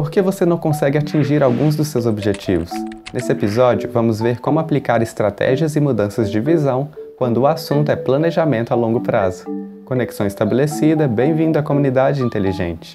Por que você não consegue atingir alguns dos seus objetivos? Nesse episódio, vamos ver como aplicar estratégias e mudanças de visão quando o assunto é planejamento a longo prazo. Conexão estabelecida, bem-vindo à comunidade inteligente.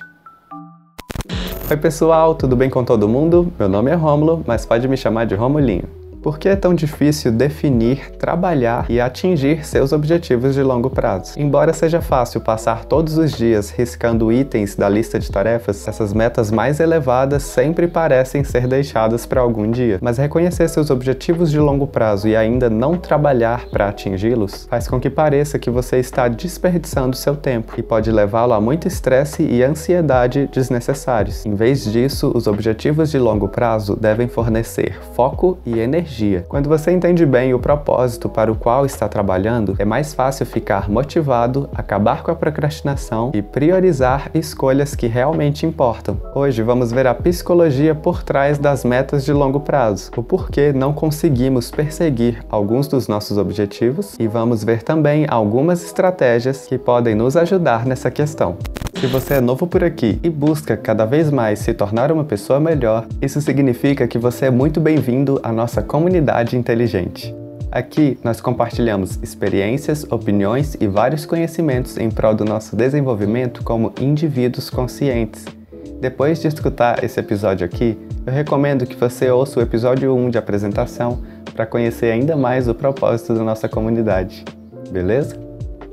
Oi pessoal, tudo bem com todo mundo? Meu nome é Rômulo, mas pode me chamar de Romulinho. Por que é tão difícil definir, trabalhar e atingir seus objetivos de longo prazo? Embora seja fácil passar todos os dias riscando itens da lista de tarefas, essas metas mais elevadas sempre parecem ser deixadas para algum dia. Mas reconhecer seus objetivos de longo prazo e ainda não trabalhar para atingi-los faz com que pareça que você está desperdiçando seu tempo e pode levá-lo a muito estresse e ansiedade desnecessários. Em vez disso, os objetivos de longo prazo devem fornecer foco e energia energia. Quando você entende bem o propósito para o qual está trabalhando, é mais fácil ficar motivado, acabar com a procrastinação e priorizar escolhas que realmente importam. Hoje vamos ver a psicologia por trás das metas de longo prazo, o porquê não conseguimos perseguir alguns dos nossos objetivos e vamos ver também algumas estratégias que podem nos ajudar nessa questão. Se você é novo por aqui e busca cada vez mais se tornar uma pessoa melhor, isso significa que você é muito bem-vindo à nossa comunidade inteligente. Aqui nós compartilhamos experiências, opiniões e vários conhecimentos em prol do nosso desenvolvimento como indivíduos conscientes. Depois de escutar esse episódio aqui, eu recomendo que você ouça o episódio 1 de apresentação para conhecer ainda mais o propósito da nossa comunidade. Beleza?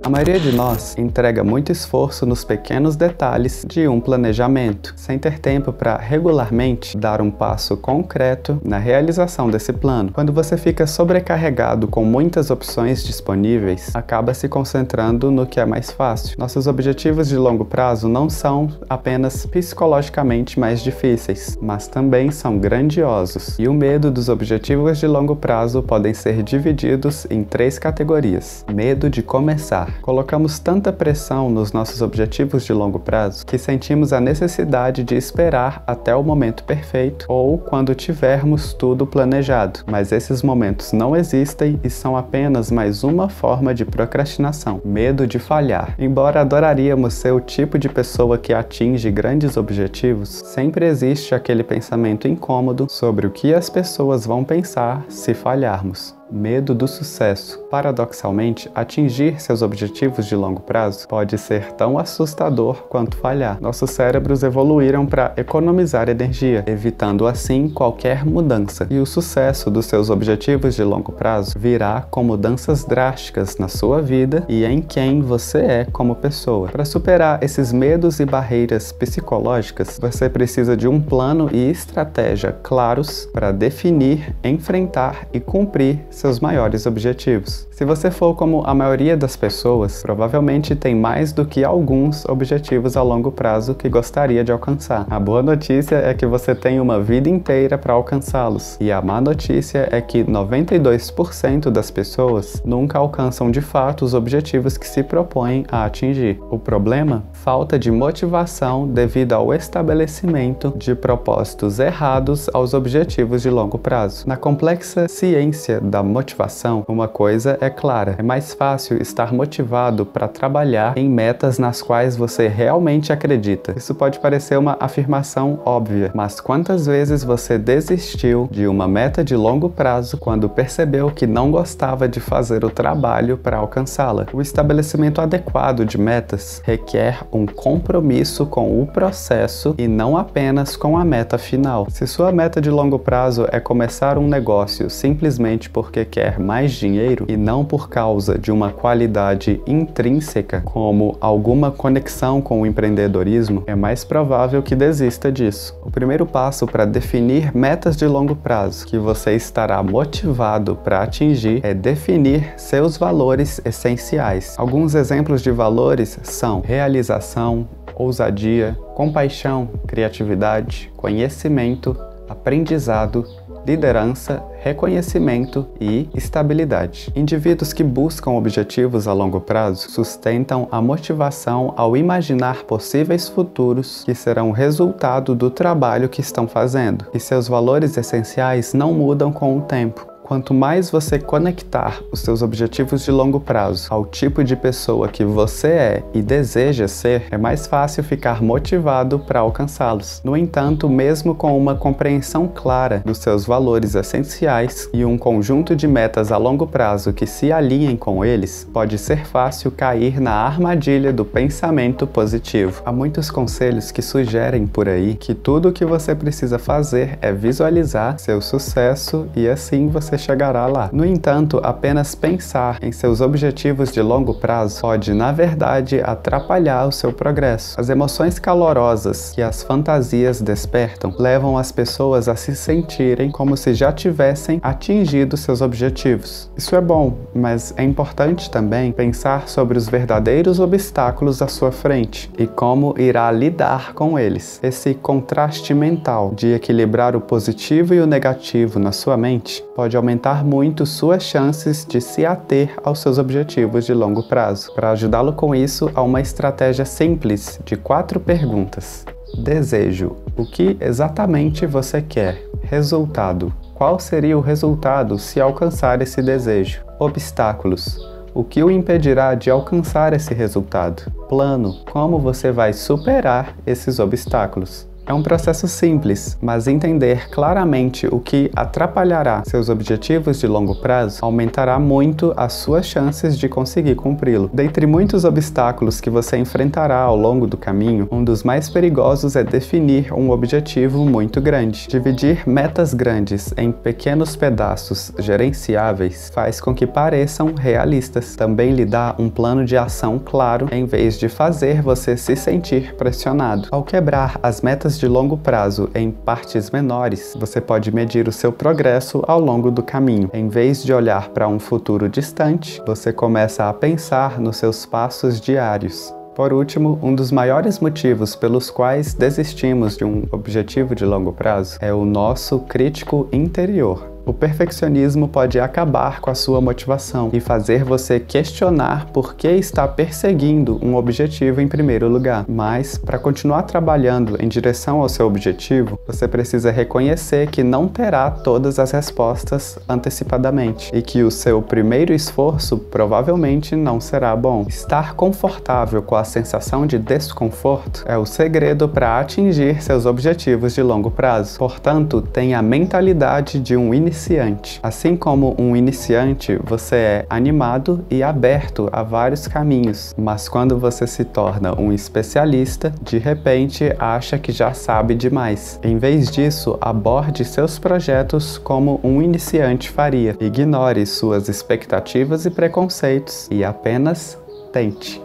A maioria de nós entrega muito esforço nos pequenos detalhes de um planejamento, sem ter tempo para regularmente dar um passo concreto na realização desse plano. Quando você fica sobrecarregado com muitas opções disponíveis, acaba se concentrando no que é mais fácil. Nossos objetivos de longo prazo não são apenas psicologicamente mais difíceis, mas também são grandiosos. E o medo dos objetivos de longo prazo podem ser divididos em três categorias: medo de começar Colocamos tanta pressão nos nossos objetivos de longo prazo que sentimos a necessidade de esperar até o momento perfeito ou quando tivermos tudo planejado. Mas esses momentos não existem e são apenas mais uma forma de procrastinação, medo de falhar. Embora adoraríamos ser o tipo de pessoa que atinge grandes objetivos, sempre existe aquele pensamento incômodo sobre o que as pessoas vão pensar se falharmos medo do sucesso. Paradoxalmente, atingir seus objetivos de longo prazo pode ser tão assustador quanto falhar. Nossos cérebros evoluíram para economizar energia, evitando assim qualquer mudança. E o sucesso dos seus objetivos de longo prazo virá com mudanças drásticas na sua vida e em quem você é como pessoa. Para superar esses medos e barreiras psicológicas, você precisa de um plano e estratégia claros para definir, enfrentar e cumprir seus maiores objetivos. Se você for como a maioria das pessoas, provavelmente tem mais do que alguns objetivos a longo prazo que gostaria de alcançar. A boa notícia é que você tem uma vida inteira para alcançá-los, e a má notícia é que 92% das pessoas nunca alcançam de fato os objetivos que se propõem a atingir. O problema? Falta de motivação devido ao estabelecimento de propósitos errados aos objetivos de longo prazo. Na complexa ciência da motivação, uma coisa é clara: é mais fácil estar motivado para trabalhar em metas nas quais você realmente acredita. Isso pode parecer uma afirmação óbvia, mas quantas vezes você desistiu de uma meta de longo prazo quando percebeu que não gostava de fazer o trabalho para alcançá-la? O estabelecimento adequado de metas requer um compromisso com o processo e não apenas com a meta final. Se sua meta de longo prazo é começar um negócio simplesmente porque porque quer mais dinheiro e não por causa de uma qualidade intrínseca, como alguma conexão com o empreendedorismo, é mais provável que desista disso. O primeiro passo para definir metas de longo prazo que você estará motivado para atingir é definir seus valores essenciais. Alguns exemplos de valores são realização, ousadia, compaixão, criatividade, conhecimento, aprendizado, liderança, reconhecimento e estabilidade. Indivíduos que buscam objetivos a longo prazo sustentam a motivação ao imaginar possíveis futuros que serão resultado do trabalho que estão fazendo, e seus valores essenciais não mudam com o tempo. Quanto mais você conectar os seus objetivos de longo prazo ao tipo de pessoa que você é e deseja ser, é mais fácil ficar motivado para alcançá-los. No entanto, mesmo com uma compreensão clara dos seus valores essenciais e um conjunto de metas a longo prazo que se alinhem com eles, pode ser fácil cair na armadilha do pensamento positivo. Há muitos conselhos que sugerem por aí que tudo o que você precisa fazer é visualizar seu sucesso e assim você chegará lá. No entanto, apenas pensar em seus objetivos de longo prazo pode, na verdade, atrapalhar o seu progresso. As emoções calorosas que as fantasias despertam levam as pessoas a se sentirem como se já tivessem atingido seus objetivos. Isso é bom, mas é importante também pensar sobre os verdadeiros obstáculos à sua frente e como irá lidar com eles. Esse contraste mental de equilibrar o positivo e o negativo na sua mente pode aumentar muito suas chances de se ater aos seus objetivos de longo prazo. Para ajudá-lo com isso, há uma estratégia simples de quatro perguntas. Desejo: o que exatamente você quer? Resultado: qual seria o resultado se alcançar esse desejo? Obstáculos: o que o impedirá de alcançar esse resultado? Plano: como você vai superar esses obstáculos? É um processo simples, mas entender claramente o que atrapalhará seus objetivos de longo prazo aumentará muito as suas chances de conseguir cumpri-lo. Dentre muitos obstáculos que você enfrentará ao longo do caminho, um dos mais perigosos é definir um objetivo muito grande. Dividir metas grandes em pequenos pedaços gerenciáveis faz com que pareçam realistas. Também lhe dá um plano de ação claro em vez de fazer você se sentir pressionado. Ao quebrar as metas de longo prazo em partes menores, você pode medir o seu progresso ao longo do caminho. Em vez de olhar para um futuro distante, você começa a pensar nos seus passos diários. Por último, um dos maiores motivos pelos quais desistimos de um objetivo de longo prazo é o nosso crítico interior. O perfeccionismo pode acabar com a sua motivação e fazer você questionar por que está perseguindo um objetivo em primeiro lugar. Mas, para continuar trabalhando em direção ao seu objetivo, você precisa reconhecer que não terá todas as respostas antecipadamente e que o seu primeiro esforço provavelmente não será bom. Estar confortável com a sensação de desconforto é o segredo para atingir seus objetivos de longo prazo. Portanto, tenha a mentalidade de um iniciante iniciante. Assim como um iniciante, você é animado e aberto a vários caminhos, mas quando você se torna um especialista, de repente acha que já sabe demais. Em vez disso, aborde seus projetos como um iniciante faria. Ignore suas expectativas e preconceitos e apenas tente.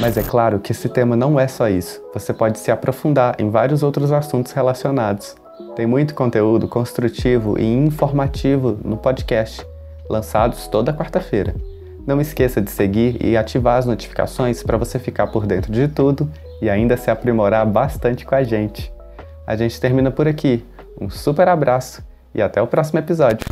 Mas é claro que esse tema não é só isso. Você pode se aprofundar em vários outros assuntos relacionados. Tem muito conteúdo construtivo e informativo no podcast, lançados toda quarta-feira. Não esqueça de seguir e ativar as notificações para você ficar por dentro de tudo e ainda se aprimorar bastante com a gente. A gente termina por aqui. Um super abraço e até o próximo episódio.